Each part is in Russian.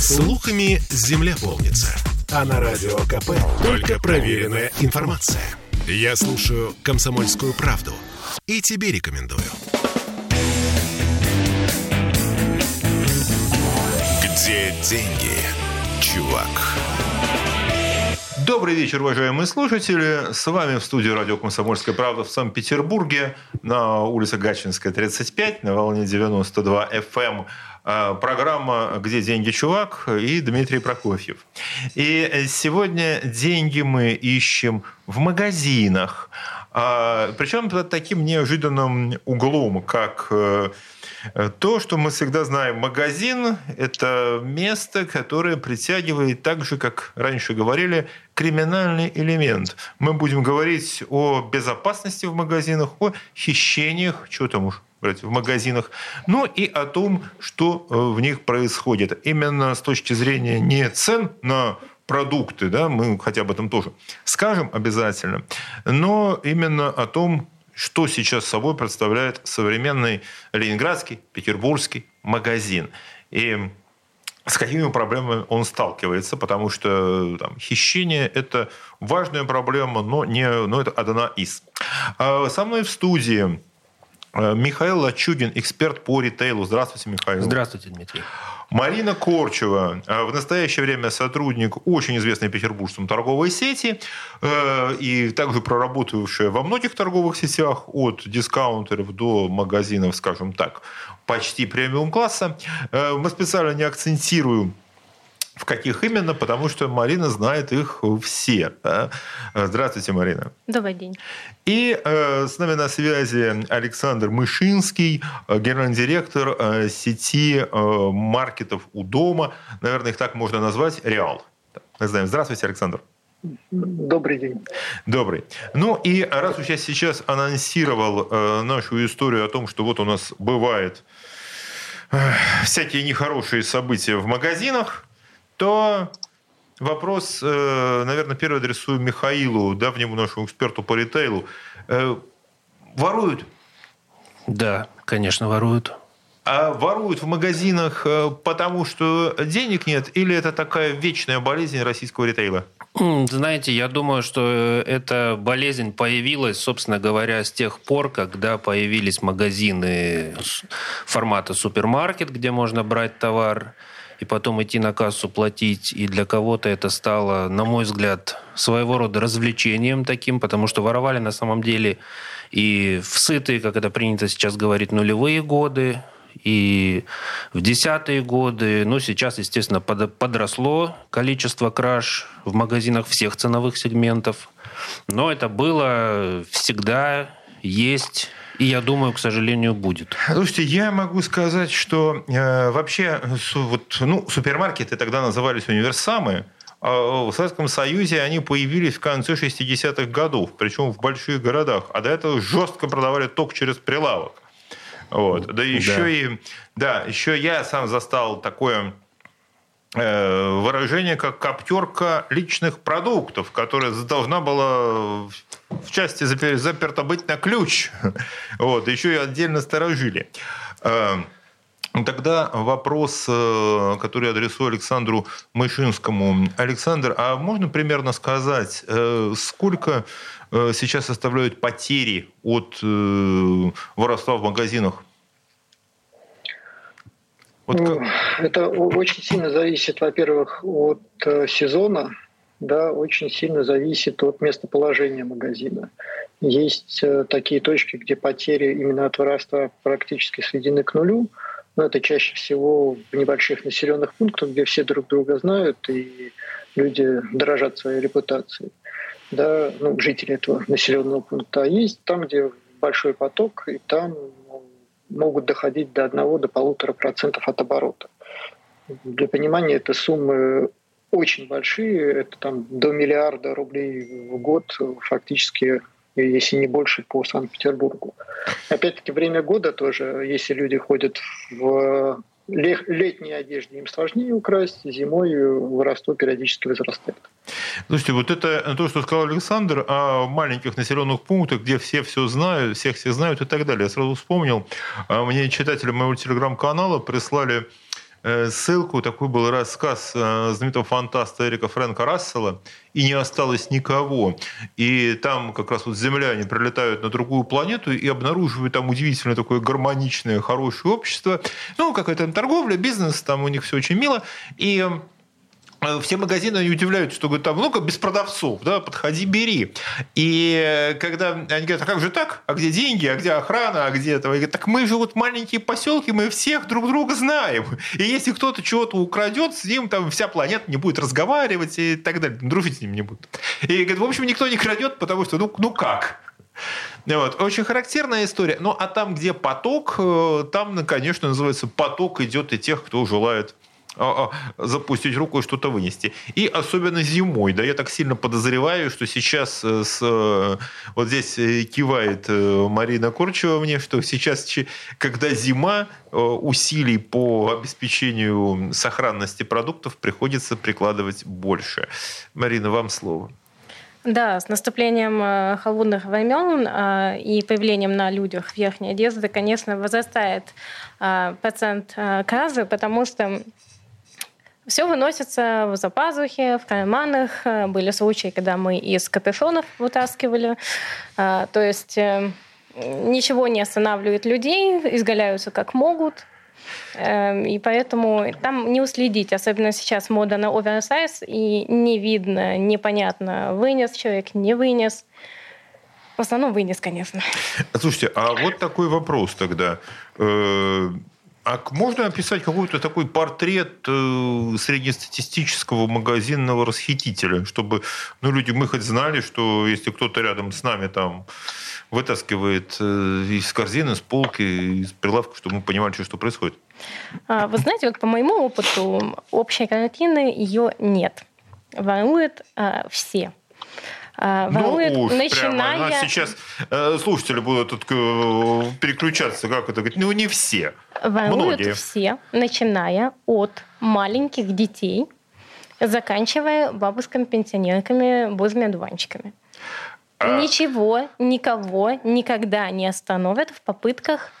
Слухами земля полнится. А на радио КП только проверенная информация. Я слушаю «Комсомольскую правду» и тебе рекомендую. Где деньги, чувак? Добрый вечер, уважаемые слушатели. С вами в студии радио «Комсомольская правда» в Санкт-Петербурге на улице Гатчинская, 35, на волне 92 FM. Э, программа «Где деньги, чувак?» и Дмитрий Прокофьев. И сегодня деньги мы ищем в магазинах. А, Причем под таким неожиданным углом, как э, то, что мы всегда знаем, магазин – это место, которое притягивает так же, как раньше говорили, криминальный элемент. Мы будем говорить о безопасности в магазинах, о хищениях, что там уж брать в магазинах, но и о том, что э, в них происходит. Именно с точки зрения не цен на продукты, да, мы хотя об этом тоже скажем обязательно, но именно о том, что сейчас собой представляет современный ленинградский, петербургский магазин. И с какими проблемами он сталкивается, потому что там, хищение – это важная проблема, но, не, но это одна из. А со мной в студии Михаил Лачугин, эксперт по ритейлу. Здравствуйте, Михаил. Здравствуйте, Дмитрий. Марина Корчева, э, в настоящее время сотрудник очень известной петербургцам торговой сети э, и также проработавшая во многих торговых сетях от дискаунтеров до магазинов, скажем так, почти премиум класса. Мы специально не акцентируем в каких именно, потому что Марина знает их все. Да? Здравствуйте, Марина. Добрый день. И э, с нами на связи Александр Мышинский, э, генеральный директор э, сети э, маркетов у дома. Наверное, их так можно назвать. Реал. Мы знаем. Здравствуйте, Александр. Добрый день. Добрый. Ну и раз уж я сейчас анонсировал э, нашу историю о том, что вот у нас бывает э, всякие нехорошие события в магазинах, то вопрос, э, наверное, первый адресую Михаилу, давнему нашему эксперту по ритейлу. Э, воруют? Да, конечно, воруют. А воруют в магазинах э, потому, что денег нет, или это такая вечная болезнь российского ритейла? Знаете, я думаю, что эта болезнь появилась, собственно говоря, с тех пор, когда появились магазины формата супермаркет, где можно брать товар и потом идти на кассу платить. И для кого-то это стало, на мой взгляд, своего рода развлечением таким, потому что воровали на самом деле и в сытые, как это принято сейчас говорить, нулевые годы, и в десятые годы, ну, сейчас, естественно, подросло количество краж в магазинах всех ценовых сегментов. Но это было всегда, есть и я думаю, к сожалению, будет. Слушайте, я могу сказать, что э, вообще вот, ну, супермаркеты тогда назывались универсамы. А в Советском Союзе они появились в конце 60-х годов, причем в больших городах. А до этого жестко продавали ток через прилавок. Вот. Да еще да. и... Да, еще я сам застал такое выражение, как коптерка личных продуктов, которая должна была в части заперто быть на ключ. Вот, еще и отдельно сторожили. Эм, тогда вопрос, э, который я адресую Александру Мышинскому. Александр, а можно примерно сказать, э, сколько э, сейчас составляют потери от воровства в магазинах? Вот как... Это очень сильно зависит, во-первых, от сезона да, очень сильно зависит от местоположения магазина. Есть э, такие точки, где потери именно от воровства практически сведены к нулю, но это чаще всего в небольших населенных пунктах, где все друг друга знают и люди дорожат своей репутацией. Да, ну, жители этого населенного пункта. А есть там, где большой поток, и там могут доходить до 1 до полутора процентов от оборота. Для понимания, это суммы очень большие, это там до миллиарда рублей в год фактически, если не больше, по Санкт-Петербургу. Опять-таки время года тоже, если люди ходят в летней одежде им сложнее украсть, зимой воровство периодически возрастает. Слушайте, вот это то, что сказал Александр, о маленьких населенных пунктах, где все все знают, всех все знают и так далее. Я сразу вспомнил, а мне читатели моего телеграм-канала прислали э, ссылку. Такой был рассказ э, знаменитого фантаста Эрика Фрэнка Рассела «И не осталось никого». И там как раз вот земляне прилетают на другую планету и обнаруживают там удивительно такое гармоничное, хорошее общество. Ну, какая-то там торговля, бизнес, там у них все очень мило. И Э, все магазины они удивляются, что говорят, там много без продавцов, да, подходи, бери. И э, когда они говорят, а как же так? А где деньги? А где охрана? А где этого? Так мы же вот маленькие поселки, мы всех друг друга знаем. И если кто-то чего-то украдет, с ним там вся планета не будет разговаривать и так далее. Дружить с ним не будут. И говорят, в общем, никто не крадет, потому что, ну, ну как? Вот. Очень характерная история. Ну, а там, где поток, э, там, конечно, называется, поток идет и тех, кто желает запустить руку и что-то вынести. И особенно зимой, да, я так сильно подозреваю, что сейчас э, с, э, вот здесь э, кивает Марина Корчева мне, что сейчас, когда зима, усилий по обеспечению сохранности продуктов приходится прикладывать больше. Марина, вам слово. Да, с наступлением холодных времен и появлением на людях верхней одежды, конечно, возрастает процент кразы, потому что все выносится в запазухе, в карманах. Э, были случаи, когда мы из капюшонов вытаскивали. Э, то есть э, ничего не останавливает людей, изгаляются как могут. И поэтому там не уследить, особенно сейчас мода на оверсайз, и не видно, непонятно, вынес человек, не вынес. В основном вынес, конечно. Слушайте, а вот такой вопрос тогда. А можно описать какой-то такой портрет э, среднестатистического магазинного расхитителя, чтобы ну, люди, мы хоть знали, что если кто-то рядом с нами там вытаскивает э, из корзины, с полки, из прилавка, чтобы мы понимали, что, что происходит? А, вы знаете, вот по моему опыту общей картины ее нет. Воруют а, все. А, ворует, ну, уж, начиная... Прямо, сейчас э, слушатели будут тут, э, переключаться, как это говорить, ну не все, Воруют многие. все, начиная от маленьких детей, заканчивая бабушками-пенсионерками, божьими одуванчиками. А... Ничего, никого никогда не остановят в попытках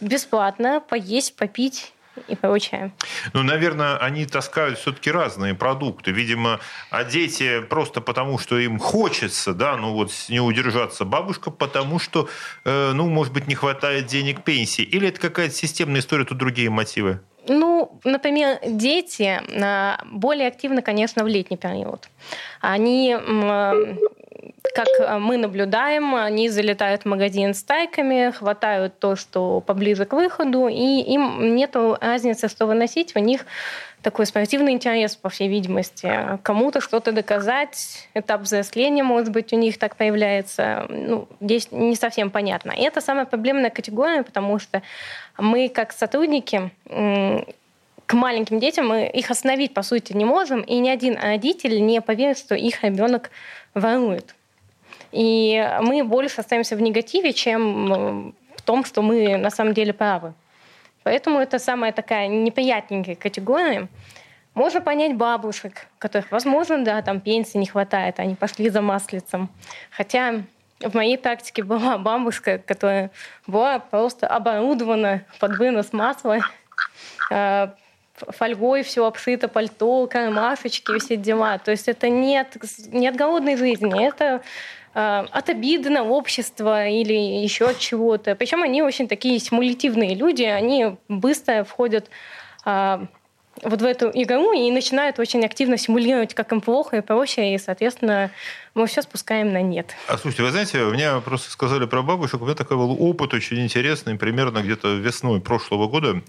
бесплатно поесть, попить и прочее. Ну, наверное, они таскают все-таки разные продукты. Видимо, а дети просто потому, что им хочется, да, ну вот не удержаться бабушка, потому что, э, ну, может быть, не хватает денег пенсии. Или это какая-то системная история, тут другие мотивы? Ну, например, дети а, более активны, конечно, в летний период. Они как э, мы наблюдаем, они залетают в магазин с тайками, хватают то, что поближе к выходу, и им нет разницы, что выносить. У них такой спортивный интерес, по всей видимости. Кому-то что-то доказать, этап взросления, может быть, у них так появляется. Ну, здесь не совсем понятно. И это самая проблемная категория, потому что мы, как сотрудники, к маленьким детям мы их остановить, по сути, не можем, и ни один родитель не поверит, что их ребенок ворует. И мы больше остаемся в негативе, чем в том, что мы на самом деле правы. Поэтому это самая такая неприятненькая категория. Можно понять бабушек, которых, возможно, да, там пенсии не хватает, они пошли за маслицем. Хотя в моей практике была бабушка, которая была просто оборудована под вынос масла, а, фольгой все обшито, пальто, кармашечки, все дела. То есть это нет, нет голодной жизни, это э, от обиды на общество или еще от чего-то. Причем они очень такие симулятивные люди, они быстро входят э, вот в эту игру и начинают очень активно симулировать, как им плохо и прочее, и, соответственно, мы все спускаем на нет. А слушайте, вы знаете, мне просто сказали про бабушек, у меня такой был опыт очень интересный, примерно где-то весной прошлого года.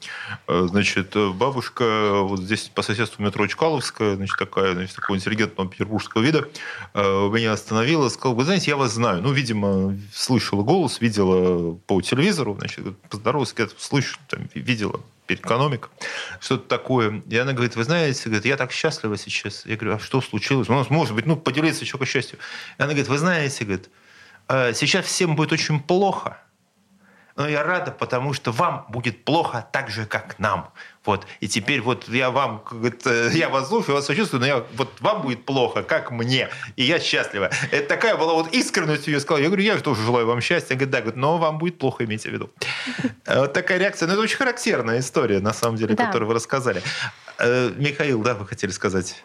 Э, значит, бабушка вот здесь по соседству метро Чкаловская, значит, такая, значит, такого интеллигентного петербургского вида, э, меня остановила, сказала, вы знаете, я вас знаю. Ну, видимо, слышала голос, видела по телевизору, значит, поздоровалась, слышу, там, видела экономика, что-то такое. И она говорит, вы знаете, говорит, я так счастлива сейчас. Я говорю, а что случилось? Ну, может быть, ну, поделиться еще по счастью. И она говорит, вы знаете, говорит, «А сейчас всем будет очень плохо, но я рада, потому что вам будет плохо так же, как нам. Вот. И теперь вот я вам, я вас слушаю, вас сочувствую, но я, вот вам будет плохо, как мне, и я счастлива. Это такая была вот искренность ее сказала. Я говорю, я же тоже желаю вам счастья. Говорит, да, говорит, но вам будет плохо, имейте в виду. Вот такая реакция. Но это очень характерная история, на самом деле, да. которую вы рассказали. Э, Михаил, да, вы хотели сказать?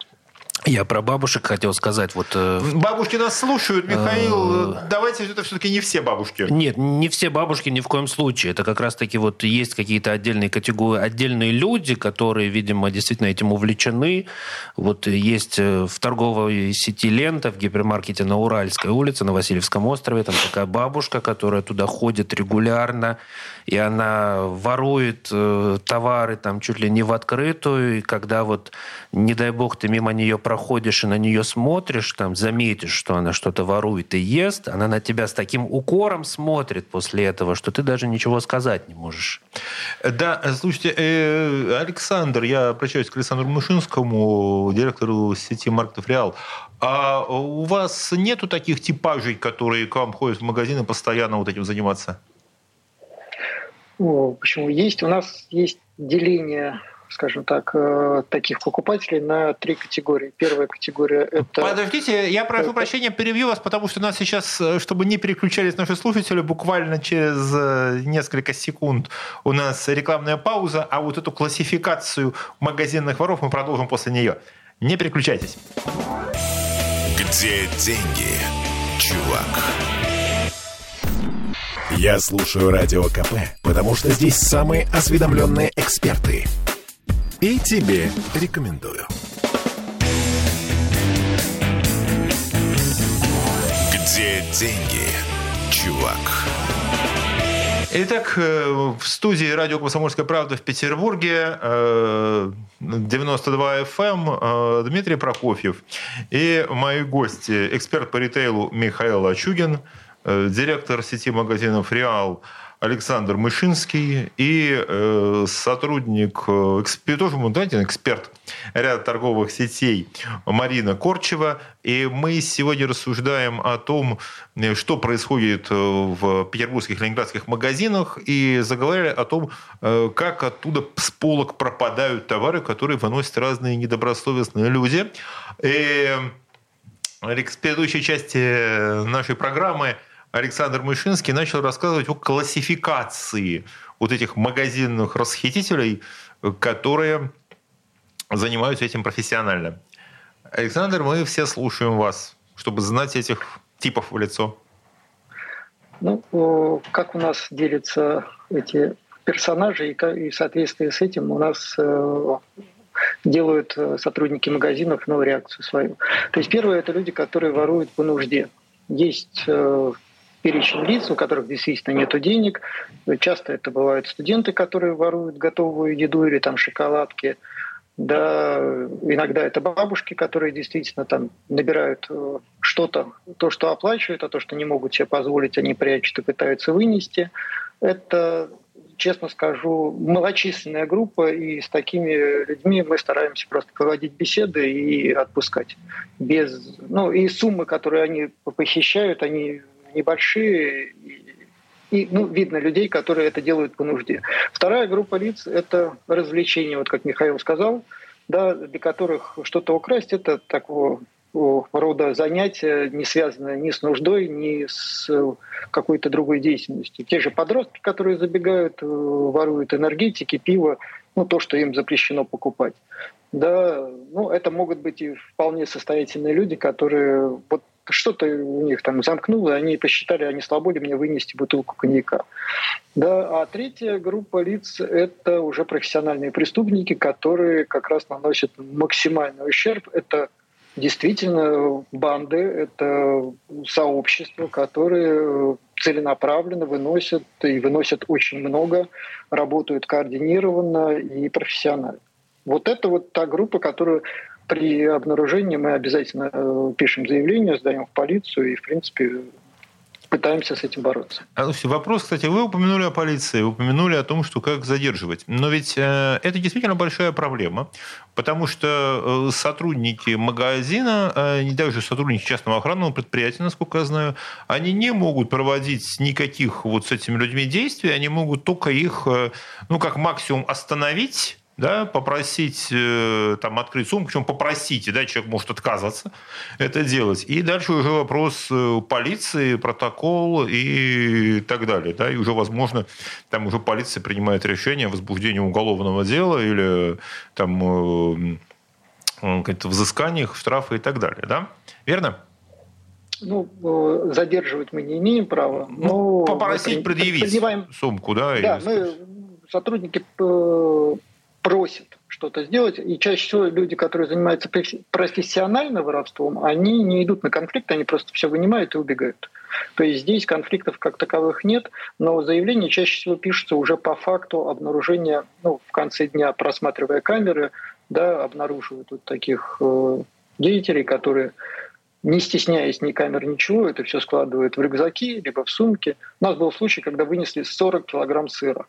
Я про бабушек хотел сказать. Вот, э, бабушки нас слушают, Михаил. Э, давайте это все-таки не все бабушки. Нет, не все бабушки ни в коем случае. Это как раз-таки вот есть какие-то отдельные категории, отдельные люди, которые, видимо, действительно этим увлечены. Вот есть э, в торговой сети «Лента» в гипермаркете на Уральской улице, на Васильевском острове, там такая бабушка, которая туда ходит регулярно, и она ворует товары там чуть ли не в открытую, и когда вот, не дай бог, ты мимо нее проходишь и на нее смотришь, там, заметишь, что она что-то ворует и ест, она на тебя с таким укором смотрит после этого, что ты даже ничего сказать не можешь. Да, слушайте, э, Александр, я обращаюсь к Александру Мышинскому, директору сети маркетов «Реал». А у вас нету таких типажей, которые к вам ходят в магазины постоянно вот этим заниматься? О, почему? Есть. У нас есть деление скажем так, э, таких покупателей на три категории. Первая категория – это… Подождите, я прошу это... прощения, перебью вас, потому что у нас сейчас, э, чтобы не переключались наши слушатели, буквально через э, несколько секунд у нас рекламная пауза, а вот эту классификацию магазинных воров мы продолжим после нее. Не переключайтесь. Где деньги, чувак? Я слушаю Радио КП, потому что здесь самые осведомленные эксперты – и тебе рекомендую. Где деньги, чувак? Итак, э, в студии радио «Комсомольская правда» в Петербурге 92 FM эм, э, Дмитрий Прокофьев и мои гости, эксперт по ритейлу Михаил Ачугин, э, директор сети магазинов «Реал» Александр Мышинский и э, сотрудник, э, тоже, знаете, эксперт ряда торговых сетей Марина Корчева. И мы сегодня рассуждаем о том, э, что происходит э, в петербургских, ленинградских магазинах, и заговорили о том, как оттуда с полок пропадают товары, которые выносят разные недобросовестные люди. И в предыдущей части нашей программы – Александр Мышинский начал рассказывать о классификации вот этих магазинных расхитителей, которые занимаются этим профессионально. Александр, мы все слушаем вас, чтобы знать этих типов в лицо. Ну, как у нас делятся эти персонажи, и в соответствии с этим у нас э, делают э, сотрудники магазинов новую реакцию свою. То есть первое – это люди, которые воруют по нужде. Есть э, перечень лиц, у которых действительно нет денег. Часто это бывают студенты, которые воруют готовую еду или там шоколадки. Да, иногда это бабушки, которые действительно там набирают э, что-то, то, что оплачивают, а то, что не могут себе позволить, они прячут и пытаются вынести. Это, честно скажу, малочисленная группа, и с такими людьми мы стараемся просто проводить беседы и отпускать. Без, ну, и суммы, которые они похищают, они небольшие, и ну, видно людей, которые это делают по нужде. Вторая группа лиц – это развлечения, вот как Михаил сказал, да, для которых что-то украсть – это такого рода занятия, не связанное ни с нуждой, ни с какой-то другой деятельностью. Те же подростки, которые забегают, э, воруют энергетики, пиво, ну, то, что им запрещено покупать. Да, ну, это могут быть и вполне состоятельные люди, которые вот что-то у них там замкнуло, они посчитали, они слабо мне вынести бутылку коньяка. Да, а третья группа лиц – это уже профессиональные преступники, которые как раз наносят максимальный ущерб. Это действительно банды, это сообщества, которые целенаправленно выносят и выносят очень много, работают координированно и профессионально. Вот это вот та группа, которую при обнаружении мы обязательно э, пишем заявление, сдаем в полицию и, в принципе, пытаемся с этим бороться. А, вопрос, кстати, вы упомянули о полиции, упомянули о том, что как задерживать. Но ведь э, это действительно большая проблема, потому что э, сотрудники магазина, э, даже сотрудники частного охранного предприятия, насколько я знаю, они не могут проводить никаких вот с этими людьми действий, они могут только их, ну, как максимум остановить, да, попросить э, там открыть сумку, причем попросите, да, человек может отказываться это делать. И дальше уже вопрос э, полиции, протокол и так далее, да, и уже, возможно, там уже полиция принимает решение о возбуждении уголовного дела или там э, каких-то взысканиях, штрафы и так далее, да? Верно? Ну, задерживать мы не имеем права. Ну, попросить предъявить предъявляем... сумку, да? Да, мы сотрудники просят что-то сделать. И чаще всего люди, которые занимаются профессиональным воровством, они не идут на конфликт, они просто все вынимают и убегают. То есть здесь конфликтов как таковых нет, но заявления чаще всего пишутся уже по факту обнаружения, ну, в конце дня, просматривая камеры, да, обнаруживают вот таких э, деятелей, которые не стесняясь ни камер, ничего, это все складывают в рюкзаки, либо в сумки. У нас был случай, когда вынесли 40 килограмм сыра.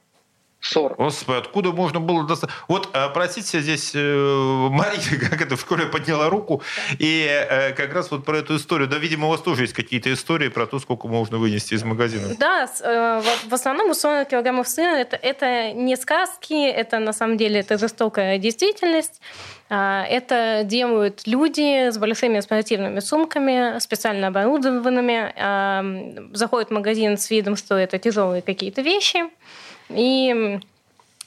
40. Господи, откуда можно было достать? Вот, э, простите, здесь э, Мария, как это в школе подняла руку, и э, как раз вот про эту историю. Да, видимо, у вас тоже есть какие-то истории про то, сколько можно вынести из магазина. Да, в основном у 40 килограммов сыра это, это не сказки, это на самом деле это жестокая действительность. А, это делают люди с большими спортивными сумками, специально оборудованными, заходят в магазин с видом, что это тяжелые какие-то вещи, и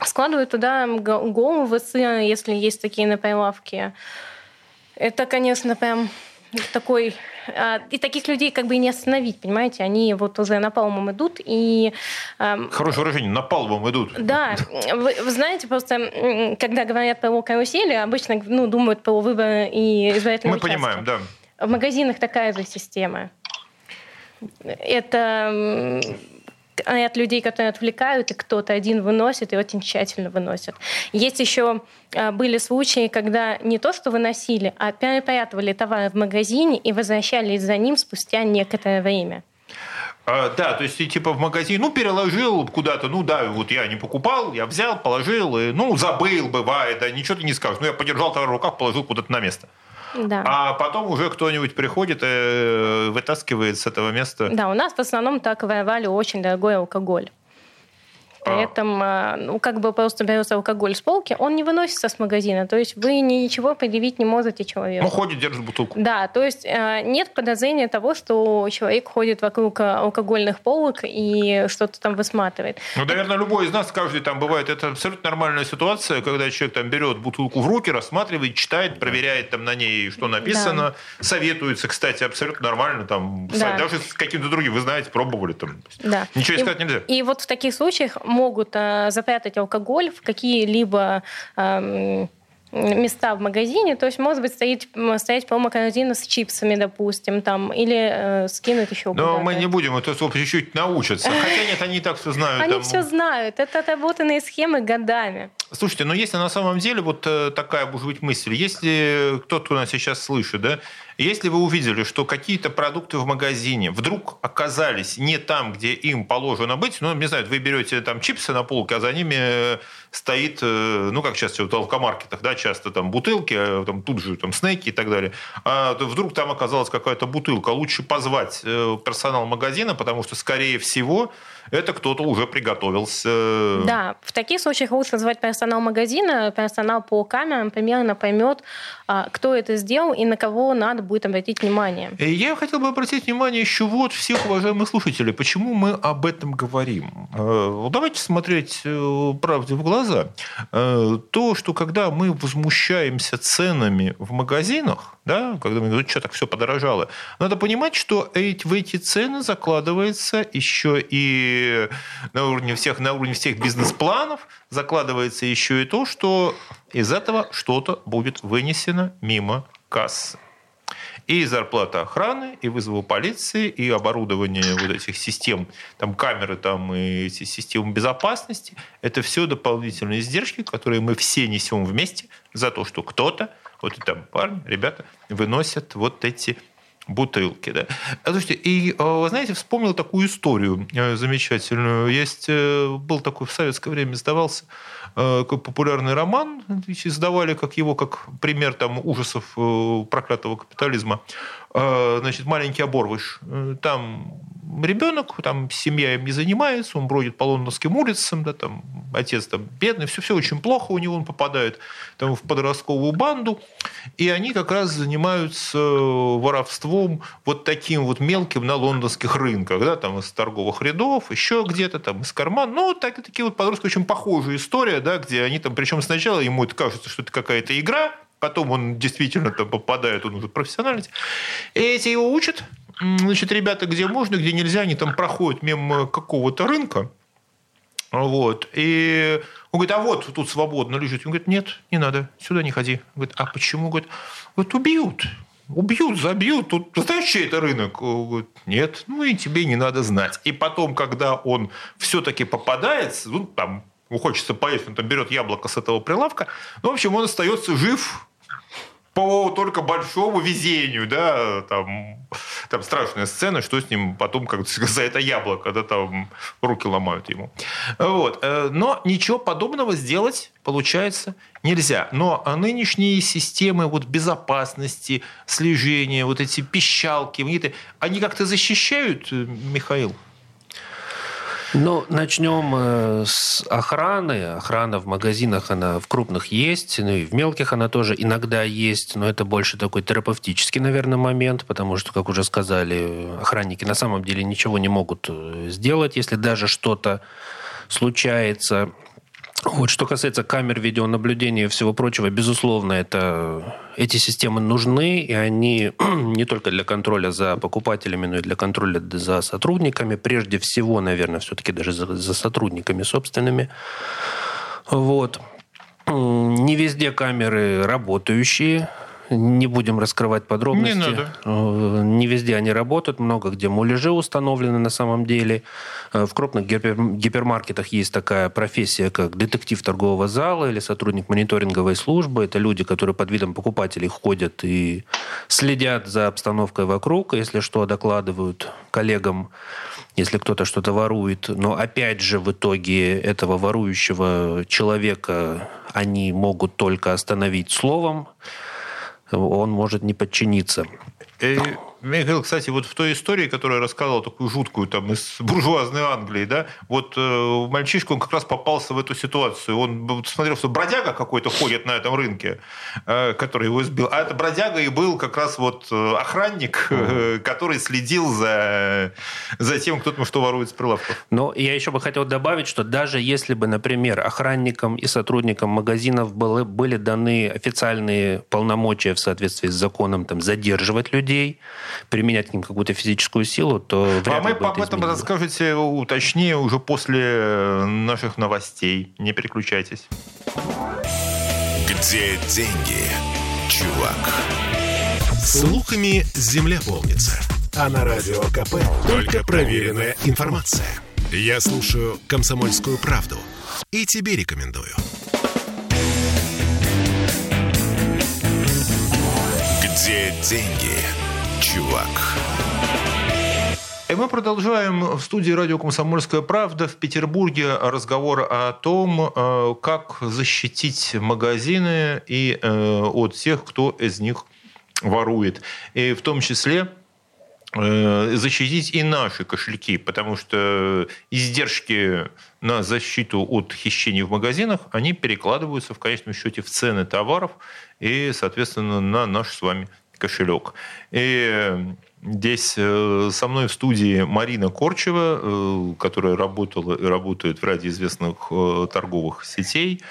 складывают туда головы сыра, если есть такие на прилавке. Это, конечно, прям такой... А, и таких людей как бы и не остановить, понимаете? Они вот уже напалмом идут и... Хорошее выражение, напалмом идут. Да. Вы, вы знаете, просто когда говорят про карусели, обычно ну, думают про выбор и избирательного Мы участка. понимаем, да. В магазинах такая же система. Это от людей, которые отвлекают, и кто-то один выносит, и очень тщательно выносит. Есть еще а, были случаи, когда не то, что выносили, а перепрятывали товар в магазине и возвращались за ним спустя некоторое время. А, да, то есть ты типа в магазин, ну, переложил куда-то, ну, да, вот я не покупал, я взял, положил, и, ну, забыл, бывает, да, ничего ты не скажешь. Ну, я подержал товар в руках, положил куда-то на место. Да. А потом уже кто-нибудь приходит и вытаскивает с этого места. Да, у нас в основном так воевали очень дорогой алкоголь. При этом, а, ну, как бы просто берется алкоголь с полки, он не выносится с магазина. То есть вы ничего предъявить не можете человеку. Ну, ходит, держит бутылку. Да, то есть а, нет подозрения того, что человек ходит вокруг алкогольных полок и что-то там высматривает. Ну, наверное, любой из нас, каждый там бывает, это абсолютно нормальная ситуация, когда человек там берет бутылку в руки, рассматривает, читает, проверяет там на ней, что написано, да. советуется, кстати, абсолютно нормально, там, да. даже с каким-то другим, вы знаете, пробовали там. Да. Ничего искать и, нельзя. И вот в таких случаях могут э, запрятать алкоголь в какие-либо э, места в магазине, то есть, может быть, стоит, стоять промо-корзина с чипсами, допустим, там, или э, скинуть еще Но мы не будем, это чуть-чуть научатся. Хотя нет, они и так все знают. Они там... все знают. Это отработанные схемы годами. Слушайте, но если на самом деле вот э, такая, может быть, мысль, если кто-то нас сейчас слышит, да, если вы увидели, что какие-то продукты в магазине вдруг оказались не там, где им положено быть, ну, не знаю, вы берете там чипсы на полке, а за ними э, стоит, э, ну, как сейчас в алкомаркетах, да, часто там бутылки, а там тут же там снеки и так далее. А вдруг там оказалась какая-то бутылка. Лучше позвать э, персонал магазина, потому что, скорее всего, это кто-то уже приготовился. Да, в таких случаях лучше звать персонал магазина, персонал по камерам примерно поймет, кто это сделал и на кого надо будет обратить внимание. Я хотел бы обратить внимание еще вот всех уважаемых слушателей, почему мы об этом говорим. Э, давайте смотреть э, правде в глаза. Э, то, что когда мы возмущаемся ценами в магазинах, да, когда мы говорим, что так все подорожало, надо понимать, что в эти цены закладывается еще и на уровне всех, на уровне всех бизнес-планов закладывается еще и то, что из этого что-то будет вынесено мимо кассы. И зарплата охраны, и вызовы полиции, и оборудование вот этих систем, там камеры, там и эти системы безопасности. Это все дополнительные издержки, которые мы все несем вместе за то, что кто-то, вот там парни, ребята, выносят вот эти бутылки. Да? А, слушайте, и, вы знаете, вспомнил такую историю замечательную. Есть, был такой в советское время, издавался популярный роман, издавали как его как пример там, ужасов проклятого капитализма. Значит, «Маленький оборвыш». Там ребенок, там семья им не занимается, он бродит по лондонским улицам, да, там отец там бедный, все, все очень плохо у него, он попадает там, в подростковую банду, и они как раз занимаются воровством вот таким вот мелким на лондонских рынках, да, там из торговых рядов, еще где-то там из кармана, ну, так, такие вот подростки, очень похожая история, да, где они там, причем сначала ему это кажется, что это какая-то игра, потом он действительно там попадает, он уже профессиональный, и эти его учат, значит, ребята, где можно, где нельзя, они там проходят мимо какого-то рынка, вот, и он говорит, а вот тут свободно лежит. Он говорит, нет, не надо, сюда не ходи. Он говорит, а почему? Говорит, вот убьют, убьют, забьют. Тут знаешь, чей это рынок? Он говорит, нет, ну и тебе не надо знать. И потом, когда он все-таки попадается, ну, там, ему хочется поесть, он там берет яблоко с этого прилавка, ну, в общем, он остается жив по только большому везению, да, там, там страшная сцена, что с ним потом как за это яблоко, да, там руки ломают ему. Вот. Э, но ничего подобного сделать, получается, нельзя. Но нынешние системы вот безопасности, слежения, вот эти пищалки, они как-то защищают, э, Михаил? Ну, начнем э, с охраны. Охрана в магазинах, она в крупных есть, ну и в мелких она тоже иногда есть, но это больше такой терапевтический, наверное, момент, потому что, как уже сказали, охранники на самом деле ничего не могут э, сделать, если даже что-то случается. Вот, что касается камер видеонаблюдения и всего прочего, безусловно, это, эти системы нужны, и они не только для контроля за покупателями, но и для контроля за сотрудниками. Прежде всего, наверное, все-таки даже за, за сотрудниками собственными. Вот. Не везде камеры работающие не будем раскрывать подробности. Не надо. Э, не везде они работают, много где муляжи установлены на самом деле. Э, в крупных гипермаркетах есть такая профессия, как детектив торгового зала или сотрудник мониторинговой службы. Это люди, которые под видом покупателей ходят и следят за обстановкой вокруг, если что, докладывают коллегам, если кто-то что-то ворует. Но опять же, в итоге этого ворующего человека они могут только остановить словом, он может не подчиниться. Михаил, кстати, вот в той истории, которую я рассказывал, такую жуткую, там, из буржуазной Англии, да, вот э, мальчишка, он как раз попался в эту ситуацию. Он смотрел, что бродяга какой-то ходит на этом рынке, э, который его избил. А это бродяга и был как раз вот э, охранник, э, который следил за, за тем, кто там что ворует с прилавков. Но я еще бы хотел добавить, что даже если бы, например, охранникам и сотрудникам магазинов были, были даны официальные полномочия в соответствии с законом там, задерживать людей, применять к ним какую-то физическую силу, то вряд а мы об этом расскажете уточнее уже после наших новостей. Не переключайтесь. Где деньги, чувак? Слухами земля полнится. А на радио КП только проверенная информация. Я слушаю «Комсомольскую правду» и тебе рекомендую. Где деньги, чувак. И мы продолжаем в студии радио «Комсомольская правда» в Петербурге разговор о том, э, как защитить магазины и э, от тех, кто из них ворует. И в том числе э, защитить и наши кошельки, потому что издержки на защиту от хищений в магазинах, они перекладываются в конечном счете в цены товаров и, соответственно, на наш с вами кошелек. И здесь э, со мной в студии Марина Корчева, э, которая работала и работает в ряде известных э, торговых сетей.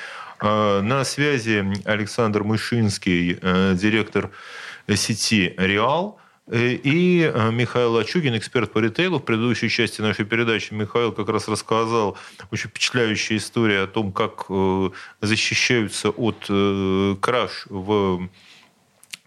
На связи Александр Мышинский, директор сети «Реал». И Михаил Ачугин, эксперт по ритейлу. В предыдущей части нашей передачи Михаил как раз рассказал очень впечатляющую историю о том, как защищаются от краж в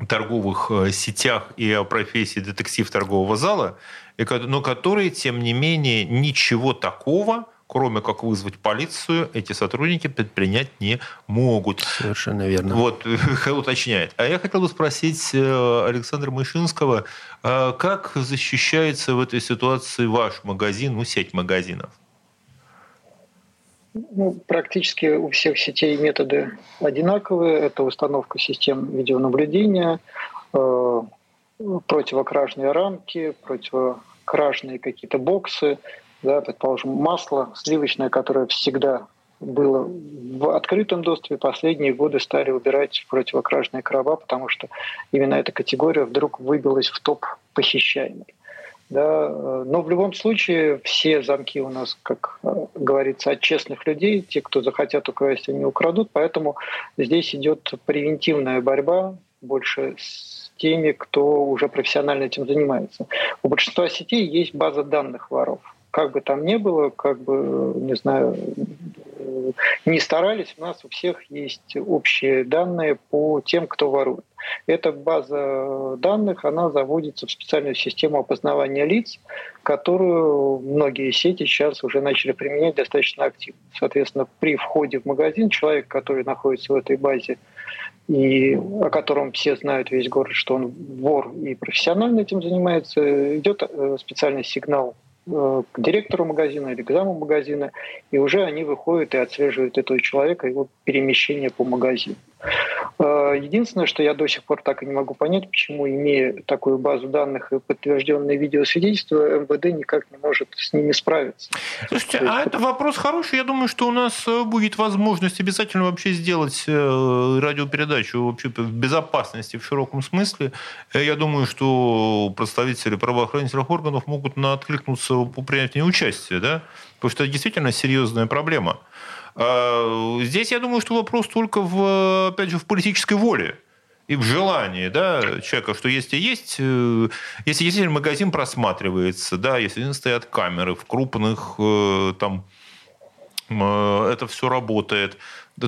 торговых э, сетях и о профессии детектив торгового зала, но которые, тем не менее, ничего такого кроме как вызвать полицию, эти сотрудники предпринять не могут. Совершенно верно. Вот, Михаил уточняет. А я хотел бы спросить э, Александра Мышинского, как защищается в этой ситуации ваш магазин, ну, сеть магазинов? Ну, практически у всех сетей методы одинаковые. Это установка систем видеонаблюдения, э, противокражные рамки, противокражные какие-то боксы, да, предположим, масло сливочное, которое всегда было в открытом доступе, последние годы стали убирать противокражные короба, потому что именно эта категория вдруг выбилась в топ похищаемой. Да, но в любом случае все замки у нас, как говорится, от честных людей. Те, кто захотят украсть, они украдут. Поэтому здесь идет превентивная борьба больше с теми, кто уже профессионально этим занимается. У большинства сетей есть база данных воров как бы там ни было, как бы, не знаю, не старались, у нас у всех есть общие данные по тем, кто ворует. Эта база данных, она заводится в специальную систему опознавания лиц, которую многие сети сейчас уже начали применять достаточно активно. Соответственно, при входе в магазин человек, который находится в этой базе, и о котором все знают весь город, что он вор и профессионально этим занимается, идет э, специальный сигнал к директору магазина или к заму магазина, и уже они выходят и отслеживают этого человека, его перемещение по магазину. Э, единственное, что я до сих пор так и не могу понять, почему, имея такую базу данных и подтвержденные видеосвидетельства, МВД никак не может с ними справиться. Слушайте, есть... а это вопрос хороший. Я думаю, что у нас э, будет возможность обязательно вообще сделать э, радиопередачу вообще в безопасности в широком смысле. Я думаю, что представители правоохранительных органов могут откликнуться по принятию участия, да? Потому что это действительно серьезная проблема. А, здесь, я думаю, что вопрос только в, опять же, в политической воле и в желании да, человека, что если есть, э, если действительно магазин просматривается, да, если стоят камеры в крупных, э, там, э, это все работает,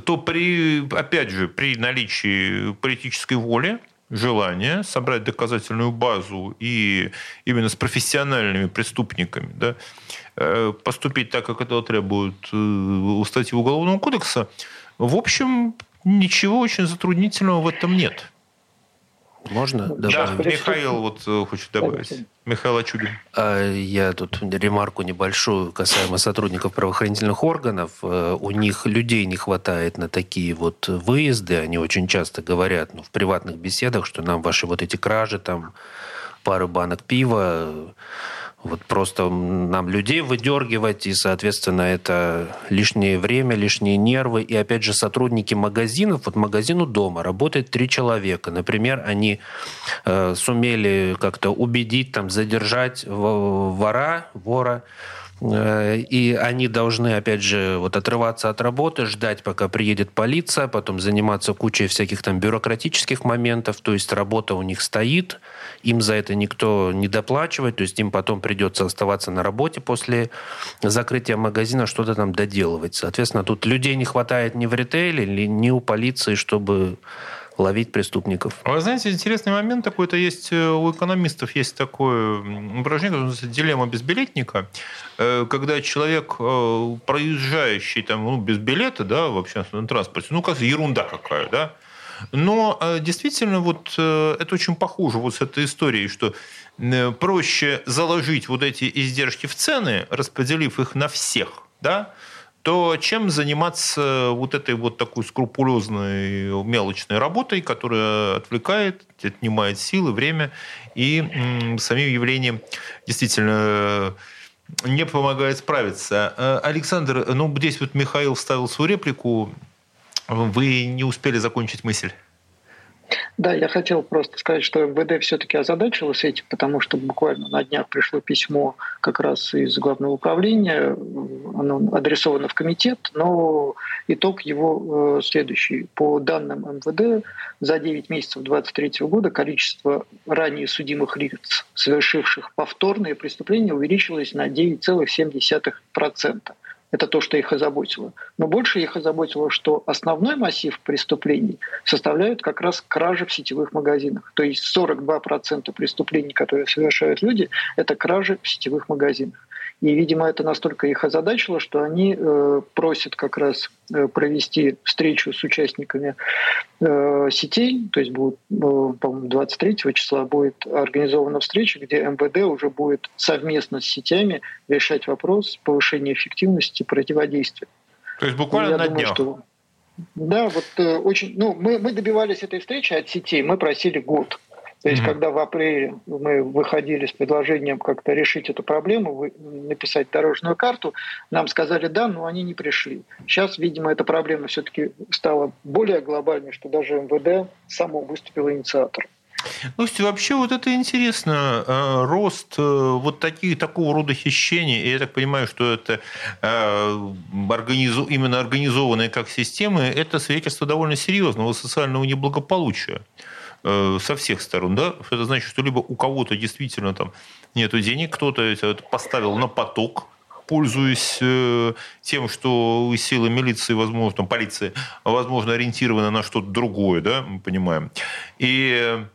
то при, опять же, при наличии политической воли, желания собрать доказательную базу и именно с профессиональными преступниками, да, Э, поступить так, как этого требует э, статьи Уголовного кодекса, в общем, ничего очень затруднительного в этом нет. Можно добавить? Да, Михаил вот э, хочет добавить. Михаил Ачугин. А, я тут ремарку небольшую касаемо сотрудников правоохранительных органов. У них людей не хватает на такие вот выезды. Они очень часто говорят ну, в приватных беседах, что нам ваши вот эти кражи, там, пары банок пива, вот просто нам людей выдергивать, и, соответственно, это лишнее время, лишние нервы. И, опять же, сотрудники магазинов, вот магазину дома работает три человека. Например, они э, сумели как-то убедить, там, задержать вора, вора, и они должны, опять же, вот отрываться от работы, ждать, пока приедет полиция, потом заниматься кучей всяких там бюрократических моментов, то есть работа у них стоит, им за это никто не доплачивает, то есть им потом придется оставаться на работе после закрытия магазина, что-то там доделывать. Соответственно, тут людей не хватает ни в ритейле, ни у полиции, чтобы ловить преступников. Вы знаете, интересный момент такой-то есть э, у экономистов есть такое упражнение, называется дилемма безбилетника, э, когда человек, э, проезжающий там, ну, без билета, да, в общественном транспорте, ну, как ерунда какая, да, но действительно вот это очень похоже вот с этой историей, что проще заложить вот эти издержки в цены, распределив их на всех, да, то чем заниматься вот этой вот такой скрупулезной мелочной работой, которая отвлекает, отнимает силы, время и самим явлением действительно не помогает справиться. Э, Александр, ну здесь вот Михаил вставил свою реплику. Вы не успели закончить мысль. Да, я хотел просто сказать, что МВД все-таки озадачилось этим, потому что буквально на днях пришло письмо как раз из главного управления, оно адресовано в комитет, но итог его э, следующий. По данным МВД, за 9 месяцев 2023 года количество ранее судимых лиц, совершивших повторные преступления, увеличилось на 9,7%. Это то, что их озаботило. Но больше их озаботило, что основной массив преступлений составляют как раз кражи в сетевых магазинах. То есть 42% преступлений, которые совершают люди, это кражи в сетевых магазинах. И, видимо, это настолько их озадачило, что они э, просят как раз э, провести встречу с участниками э, сетей, то есть будет, по-моему, 23 числа будет организована встреча, где МВД уже будет совместно с сетями решать вопрос повышения эффективности противодействия. То есть буквально Я на думаю, днях. что да, вот э, очень, ну, мы, мы добивались этой встречи от сетей, мы просили год. То есть, когда в апреле мы выходили с предложением как-то решить эту проблему, написать дорожную карту, нам сказали да, но они не пришли. Сейчас, видимо, эта проблема все-таки стала более глобальной, что даже МВД само выступило инициатором. Слушайте, вообще вот это интересно. э, Рост э, вот таких, такого рода хищений, и я так понимаю, что это э, организу- именно организованные как системы, это свидетельство довольно серьезного социального неблагополучия со всех сторон. Да? Это значит, что либо у кого-то действительно там нет денег, кто-то это поставил на поток, пользуясь э, тем, что силы милиции, возможно, полиции, возможно, ориентированы на что-то другое, да, мы понимаем. И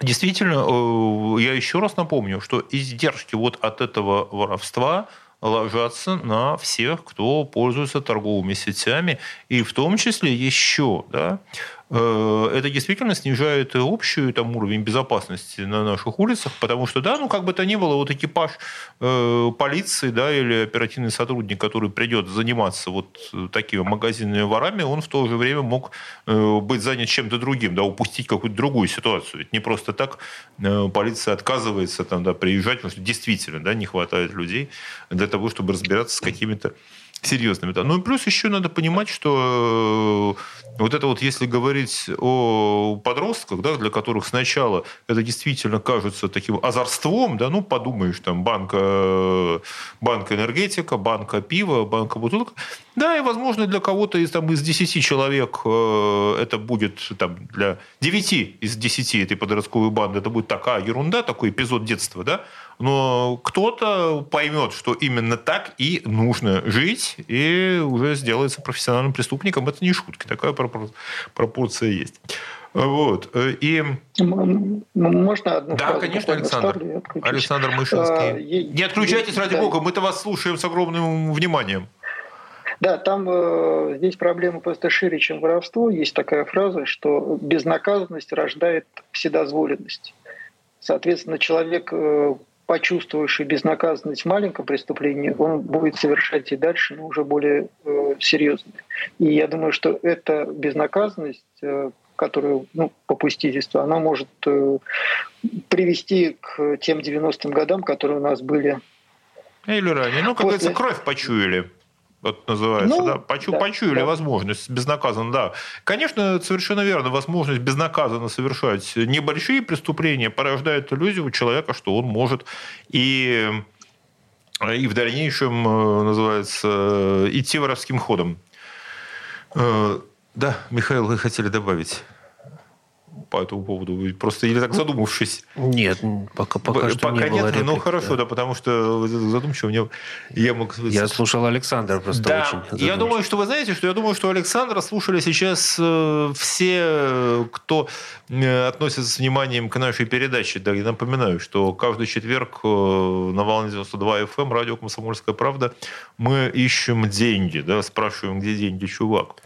Действительно, э, я еще раз напомню, что издержки вот от этого воровства ложатся на всех, кто пользуется торговыми сетями, и в том числе еще, да, э, это действительно снижает и общий там, уровень безопасности на наших улицах, потому что, да, ну как бы то ни было, вот экипаж э, полиции, да, или оперативный сотрудник, который придет заниматься вот такими магазинными ворами, он в то же время мог э, быть занят чем-то другим, да, упустить какую-то другую ситуацию. Ведь не просто так э, полиция отказывается там, да, приезжать, потому что действительно да, не хватает людей для того, чтобы разбираться с какими-то серьезными. Да. Ну и плюс еще надо понимать, что э, вот это вот, если говорить о подростках, да, для которых сначала это действительно кажется таким озорством, да, ну подумаешь, там банка, банка энергетика, банка пива, банка бутылка, да, и возможно для кого-то из, там, из 10 человек э, это будет там, для 9 из 10 этой подростковой банды это будет такая ерунда, такой эпизод детства, да, но кто-то поймет, что именно так и нужно жить, и уже сделается профессиональным преступником. Это не шутка, такая пропор- пропорция есть. Вот. И... М- м- Можно одну Да, конечно, Александр. и? Александр А, Мышинский. е- Не отключайтесь, ради да. бога, мы-то вас слушаем с огромным вниманием. Да, там э, здесь проблема просто шире, чем воровство. Есть такая фраза, что безнаказанность рождает вседозволенность. Соответственно, человек, э, почувствовавший безнаказанность в маленьком преступлении, он будет совершать и дальше, но уже более э, серьезные. И я думаю, что эта безнаказанность, э, которую, ну, попустительство, она может э, привести к тем 90-м годам, которые у нас были Или ранее. Ну, как После- говорится, кровь почуяли. Вот называется, Ну, да? Почу, да, почуяли да. возможность безнаказанно, да. Конечно, это совершенно верно. Возможность безнаказанно совершать небольшие преступления порождает иллюзию у человека, что он может и, и в дальнейшем, э, называется, идти воровским ходом. Э, Да, Михаил, вы хотели добавить по этому поводу? Просто или так задумавшись? Нет, пока, пока Б- что не пока было нет, ну реплик, хорошо, да. да, потому что задумчиво мне я мог Я слушал Александра просто да, очень. я задумчиво. думаю, что вы знаете, что я думаю, что Александра слушали сейчас э, все, э, кто э, относится с вниманием к нашей передаче. Да, я напоминаю, что каждый четверг на волне 92 FM эм, радио «Комсомольская правда» мы ищем деньги, да, спрашиваем, где деньги, чувак,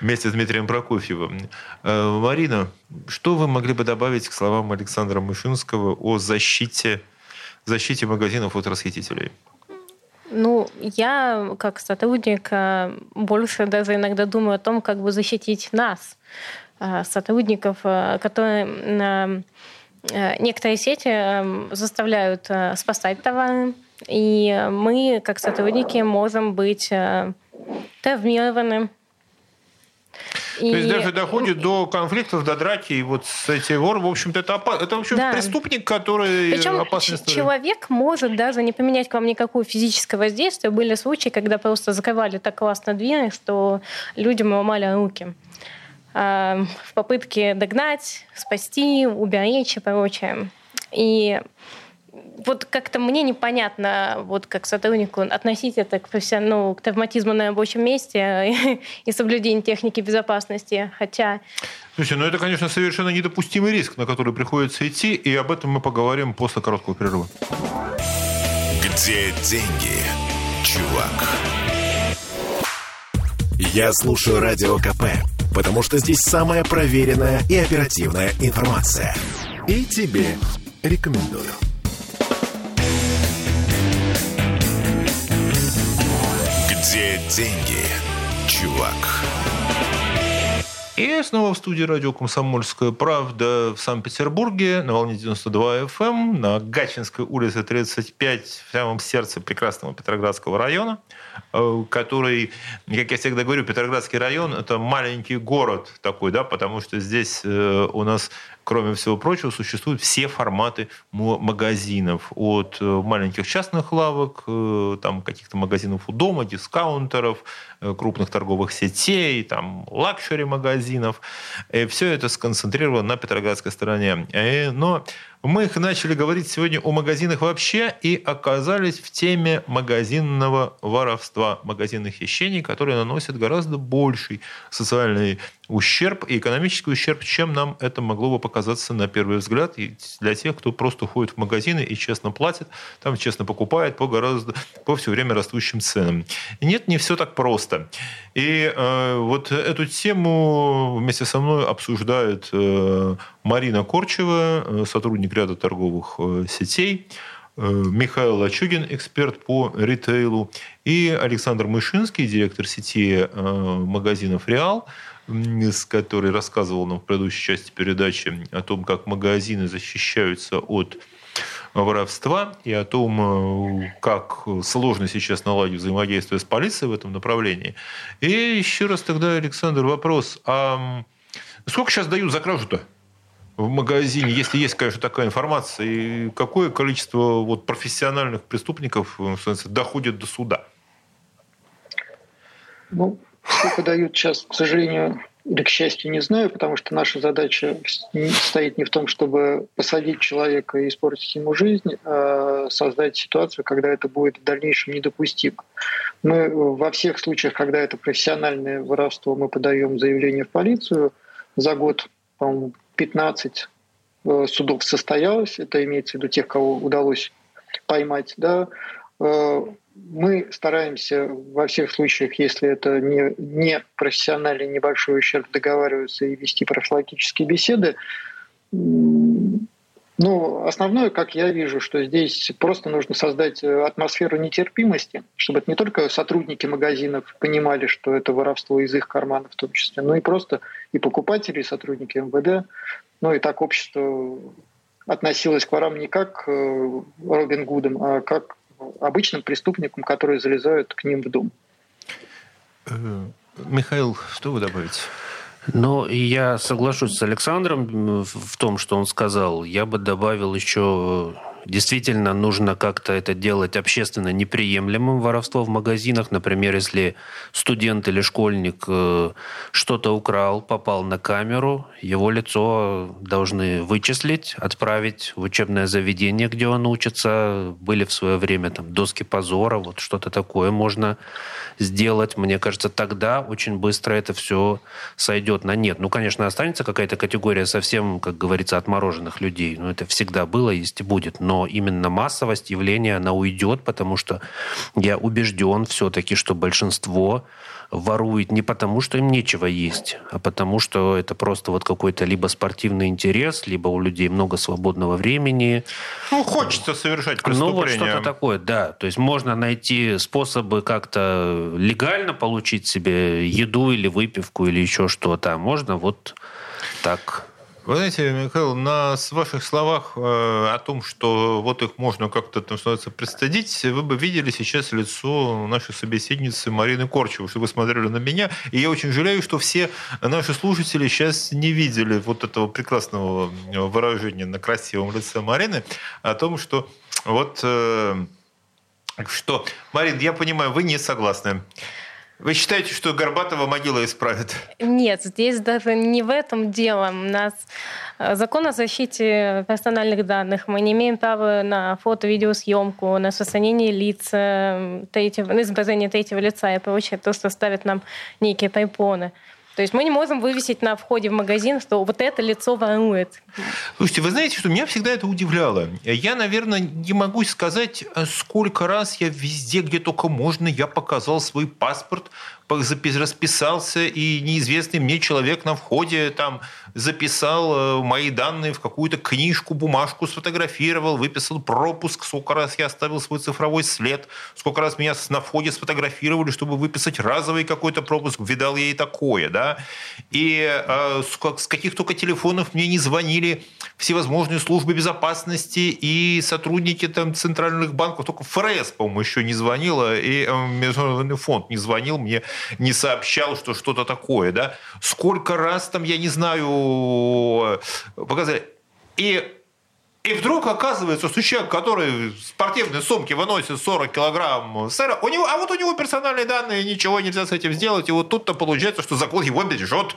вместе с Дмитрием Прокофьевым. Марина, что вы могли бы добавить к словам Александра Мышинского о защите, защите магазинов от расхитителей? Ну, я как сотрудник э, больше даже иногда думаю о том, как бы защитить нас, э, сотрудников, э, которые некоторые сети заставляют спасать товары, и мы, как сотрудники, можем быть э, травмированы. То есть даже доходит до конфликтов, до драки, и вот с эти вор, в общем-то, это, опа- это в общем, Да. преступник, который Причем опасный человек может даже не применять к вам никакое физическое воздействие. Были случаи, когда просто закрывали так классно двери, что людям ломали руки а, в попытке догнать, спасти, уберечь и прочее. И вот как-то мне непонятно, вот как сотруднику, относить это к, ну, к травматизму на рабочем месте и соблюдению техники безопасности. Хотя Слушайте, ну это, конечно, совершенно недопустимый риск, на который приходится идти, и об этом мы поговорим после короткого перерыва. Где деньги, чувак? Я слушаю Радио КП, потому что здесь самая проверенная и оперативная информация. И тебе рекомендую. Где деньги, чувак? И снова в студии радио «Комсомольская правда» в Санкт-Петербурге на волне 92 FM эм, на Гатчинской улице 35 в самом сердце прекрасного Петроградского района, э, который, как я всегда говорю, Петроградский район – это маленький город такой, да, потому что здесь э, у нас кроме всего прочего, существуют все форматы магазинов. От э, маленьких частных лавок, э, там каких-то магазинов у дома, дискаунтеров, э, крупных торговых сетей, там лакшери магазинов. И все это сконцентрировано на Петроградской стороне. Но мы их начали говорить сегодня о магазинах вообще и оказались в теме магазинного воровства, магазинных хищений, которые наносят гораздо больший социальный ущерб и экономический ущерб, чем нам это могло бы показаться на первый взгляд. И для тех, кто просто ходит в магазины и честно платит, там честно покупает по гораздо по все время растущим ценам. нет, не все так просто. И э, вот эту тему вместе со мной обсуждает э, Марина Корчева, э, сотрудник ряда торговых э, сетей, э, Михаил Лачугин, эксперт по ритейлу, и Александр Мышинский, директор сети магазинов «Реал», с которой рассказывал нам в предыдущей части передачи о том, как магазины защищаются от воровства и о том, как сложно сейчас наладить взаимодействие с полицией в этом направлении. И еще раз тогда, Александр, вопрос. А сколько сейчас дают за кражу-то? В магазине, если есть, конечно, такая информация, и какое количество вот профессиональных преступников доходит до суда? Ну, сколько дают сейчас, к сожалению, или к счастью, не знаю, потому что наша задача стоит не в том, чтобы посадить человека и испортить ему жизнь, а создать ситуацию, когда это будет в дальнейшем недопустимо. Мы во всех случаях, когда это профессиональное воровство, мы подаем заявление в полицию. За год, по-моему, 15 э, судов состоялось, это имеется в виду тех, кого удалось поймать, да, э, мы стараемся во всех случаях, если это не, не профессиональный небольшой ущерб, договариваться и вести профилактические беседы. Ну, основное, как я вижу, что здесь просто нужно создать э, атмосферу нетерпимости, чтобы не только сотрудники магазинов понимали, что это воровство из их кармана в том числе, но и просто и покупатели, и сотрудники МВД, ну и так общество относилось к ворам не как э, Робин Гудам, а как обычным преступникам, которые залезают к ним в дом. Э, Михаил, что вы добавите? Ну, я соглашусь с Александром в том, что он сказал. Я бы добавил еще Действительно, нужно как-то это делать общественно неприемлемым, воровство в магазинах. Например, если студент или школьник э, что-то украл, попал на камеру, его лицо должны вычислить, отправить в учебное заведение, где он учится. Были в свое время там доски позора, вот что-то такое можно сделать. Мне кажется, тогда очень быстро это все сойдет на нет. Ну, конечно, останется какая-то категория совсем, как говорится, отмороженных людей. Но это всегда было, есть и будет но именно массовость явления, она уйдет, потому что я убежден все-таки, что большинство ворует не потому, что им нечего есть, а потому, что это просто вот какой-то либо спортивный интерес, либо у людей много свободного времени. Ну, хочется совершать преступление. Ну, вот что-то такое, да. То есть можно найти способы как-то легально получить себе еду или выпивку или еще что-то. А можно вот так вы знаете, Михаил, на ваших словах э, о том, что вот их можно как-то там становится пристыдить, вы бы видели сейчас лицо нашей собеседницы Марины Корчевой, что вы смотрели на меня. И я очень жалею, что все наши слушатели сейчас не видели вот этого прекрасного выражения на красивом лице Марины о том, что вот э, что, Марин, я понимаю, вы не согласны. Вы считаете, что Горбатова могила исправит? Нет, здесь даже не в этом дело. У нас э, закон о защите персональных данных. Мы не имеем права на фото-видеосъемку, на сохранение лиц, третьего, на изображение третьего лица и прочее, то, что ставят нам некие тайпоны. То есть мы не можем вывесить на входе в магазин, что вот это лицо ворует. Слушайте, вы знаете, что меня всегда это удивляло. Я, наверное, не могу сказать, сколько раз я везде, где только можно, я показал свой паспорт, расписался, и неизвестный мне человек на входе там записал э, мои данные в какую-то книжку, бумажку сфотографировал, выписал пропуск, сколько раз я оставил свой цифровой след, сколько раз меня на входе сфотографировали, чтобы выписать разовый какой-то пропуск, видал я и такое, да. И э, с каких только телефонов мне не звонили всевозможные службы безопасности и сотрудники там центральных банков, только ФРС, по-моему, еще не звонила, и э, Международный фонд не звонил мне, не сообщал, что что-то такое, да. Сколько раз там, я не знаю, показали. И и вдруг оказывается, что человек, который в спортивной сумке выносит 40 килограмм сэра, у него, а вот у него персональные данные, ничего нельзя с этим сделать. И вот тут-то получается, что закон его бережет.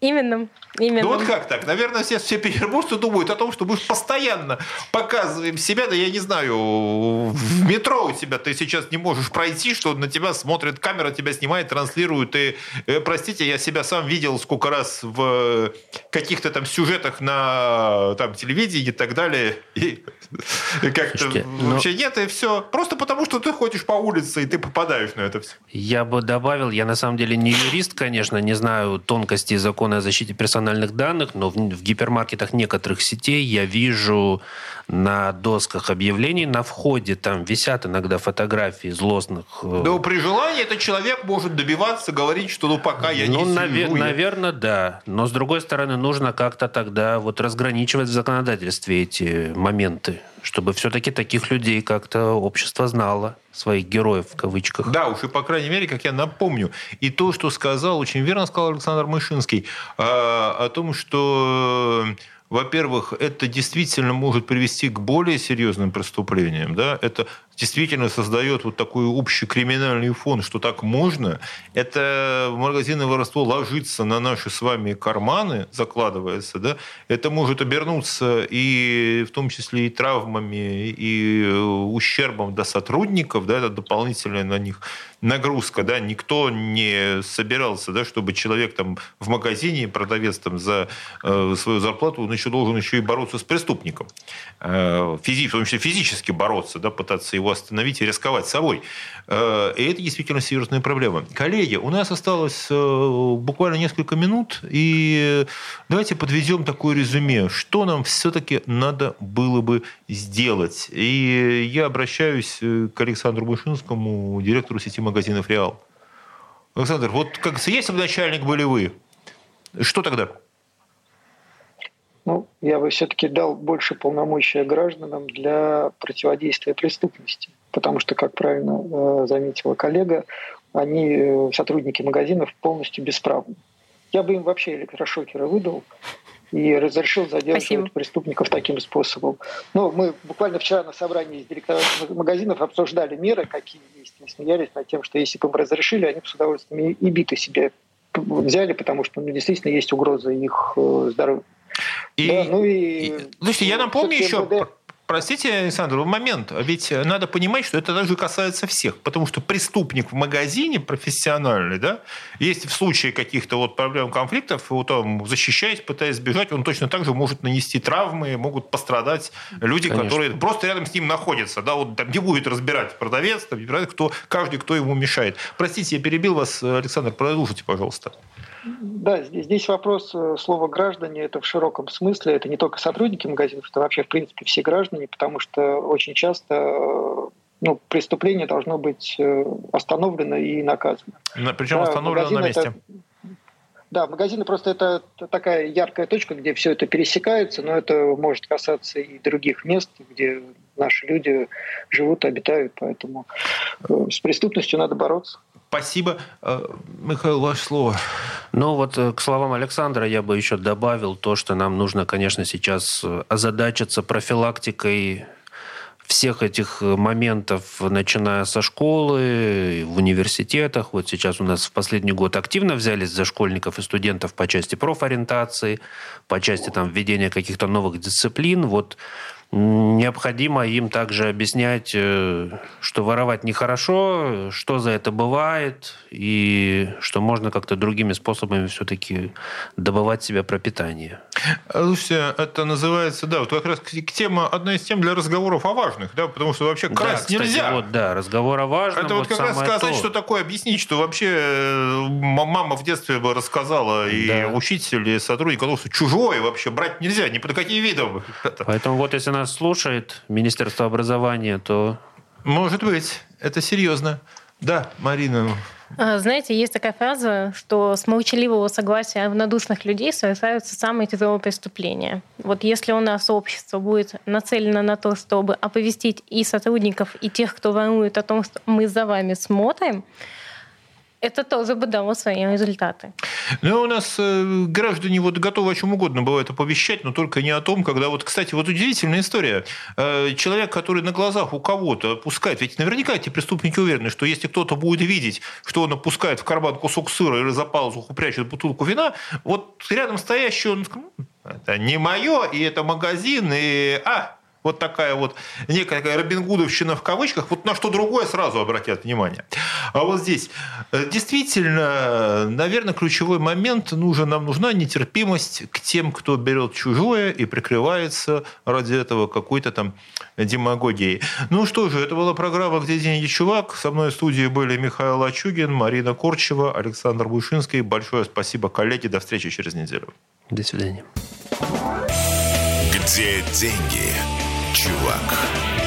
Именно. Именно. Ну вот как так? Наверное, все, все петербуржцы думают о том, что мы постоянно показываем себя, да я не знаю, в метро у тебя ты сейчас не можешь пройти, что на тебя смотрит камера, тебя снимает, транслирует. И, э, простите, я себя сам видел сколько раз в каких-то там сюжетах на там, телевидении и так далее. И как-то ну вообще но... нет, и все. Просто потому, что ты ходишь по улице, и ты попадаешь на это все. Я бы добавил, я на самом деле не юрист, конечно, не знаю тонкостей закона о защите персональных данных, но в, в гипермаркетах некоторых сетей я вижу на досках объявлений на входе там висят иногда фотографии злостных. Э, да, при желании этот человек может добиваться, говорить, что ну пока я ну, не навер- Наверное, да. Но с другой стороны, нужно как-то тогда вот разграничивать в законодательстве эти моменты, чтобы все-таки таких людей как-то общество знало своих героев в кавычках. Да, уж и по крайней мере, как я напомню. И то, что сказал, очень верно сказал Александр Мышинский, а, о том, что во-первых, это действительно может привести к более серьезным преступлениям. Да? Это действительно создает вот такой общий криминальный фон, что так можно. Это магазинное воровство ложится на наши с вами карманы, закладывается. Да? Это может обернуться и в том числе и травмами, и ущербом до сотрудников. Да? Это дополнительная на них нагрузка, да, никто не собирался, да, чтобы человек там в магазине, продавец там за э, свою зарплату, он еще должен еще и бороться с преступником, э, физи, в том числе физически бороться, да, пытаться его остановить и рисковать собой. Э, и это действительно серьезная проблема. Коллеги, у нас осталось э, буквально несколько минут, и давайте подведем такое резюме, что нам все-таки надо было бы сделать. И я обращаюсь э, к Александру Бушинскому, директору сети магазинов «Реал». Александр, вот как если бы начальник были вы, что тогда? Ну, я бы все-таки дал больше полномочия гражданам для противодействия преступности. Потому что, как правильно э, заметила коллега, они, э, сотрудники магазинов, полностью бесправны. Я бы им вообще электрошокеры выдал и разрешил задерживать Спасибо. преступников таким способом. Ну, мы буквально вчера на собрании с директорами магазинов обсуждали меры, какие есть, и смеялись над тем, что если бы им разрешили, они бы с удовольствием и биты себе взяли, потому что ну, действительно есть угроза их э, здоровью. И, да, ну и, и, слушайте, я напомню еще, МВД... Простите, Александр, момент. Ведь надо понимать, что это даже касается всех. Потому что преступник в магазине профессиональный, да, если в случае каких-то вот проблем, конфликтов, вот он, защищаясь, пытаясь сбежать, он точно так же может нанести травмы, могут пострадать люди, Конечно. которые просто рядом с ним находятся. Да, вот там не будет разбирать продавец, там, кто, каждый, кто ему мешает. Простите, я перебил вас, Александр, продолжите, пожалуйста. Да, здесь вопрос э, слова «граждане» — это в широком смысле. Это не только сотрудники магазинов, это вообще, в принципе, все граждане, потому что очень часто э, ну, преступление должно быть э, остановлено и наказано. Причем да, остановлено на месте. Это, да, магазины просто это такая яркая точка, где все это пересекается, но это может касаться и других мест, где наши люди живут, обитают, поэтому с преступностью надо бороться. Спасибо. Э, Михаил, ваше слово. Ну вот э, к словам Александра я бы еще добавил то, что нам нужно, конечно, сейчас э, озадачиться профилактикой всех этих моментов, начиная со школы, в университетах. Вот сейчас у нас в последний год активно взялись за школьников и студентов по части профориентации, по части там, введения каких-то новых дисциплин. Вот необходимо им также объяснять, э, что воровать нехорошо, что за это бывает, и что можно как-то другими способами все-таки добывать себе пропитание. Слушайте, это называется, да, вот как раз тема, одна из тем для разговоров о важных, да, потому что вообще красть да, кстати, нельзя. Вот, да, разговор о важном. Это вот, вот как раз сказать, то. что такое, объяснить, что вообще э, мама в детстве бы рассказала, и да. учитель, и сотрудник, что чужое вообще брать нельзя, ни под какие виды. Поэтому вот если нас слушает Министерство образования, то... Может быть, это серьезно. Да, Марина. А, знаете, есть такая фраза, что с молчаливого согласия равнодушных людей совершаются самые тяжелые преступления. Вот если у нас общество будет нацелено на то, чтобы оповестить и сотрудников, и тех, кто ворует о том, что мы за вами смотрим, это тоже бы дало свои результаты. Ну, у нас э, граждане вот готовы о чем угодно бывает оповещать, но только не о том, когда вот, кстати, вот удивительная история. Э, человек, который на глазах у кого-то опускает, ведь наверняка эти преступники уверены, что если кто-то будет видеть, что он опускает в карман кусок сыра или за пазуху прячет бутылку вина, вот рядом стоящий он, это не мое, и это магазин, и а, вот такая вот некая такая Робингудовщина в кавычках, вот на что другое сразу обратят внимание. А вот здесь э, действительно, наверное, ключевой момент нужен, нам нужна нетерпимость к тем, кто берет чужое и прикрывается ради этого какой-то там демагогией. Ну что же, это была программа «Где деньги, чувак?». Со мной в студии были Михаил Ачугин, Марина Корчева, Александр Бушинский. Большое спасибо, коллеги. До встречи через неделю. До свидания. Где деньги? Чувак.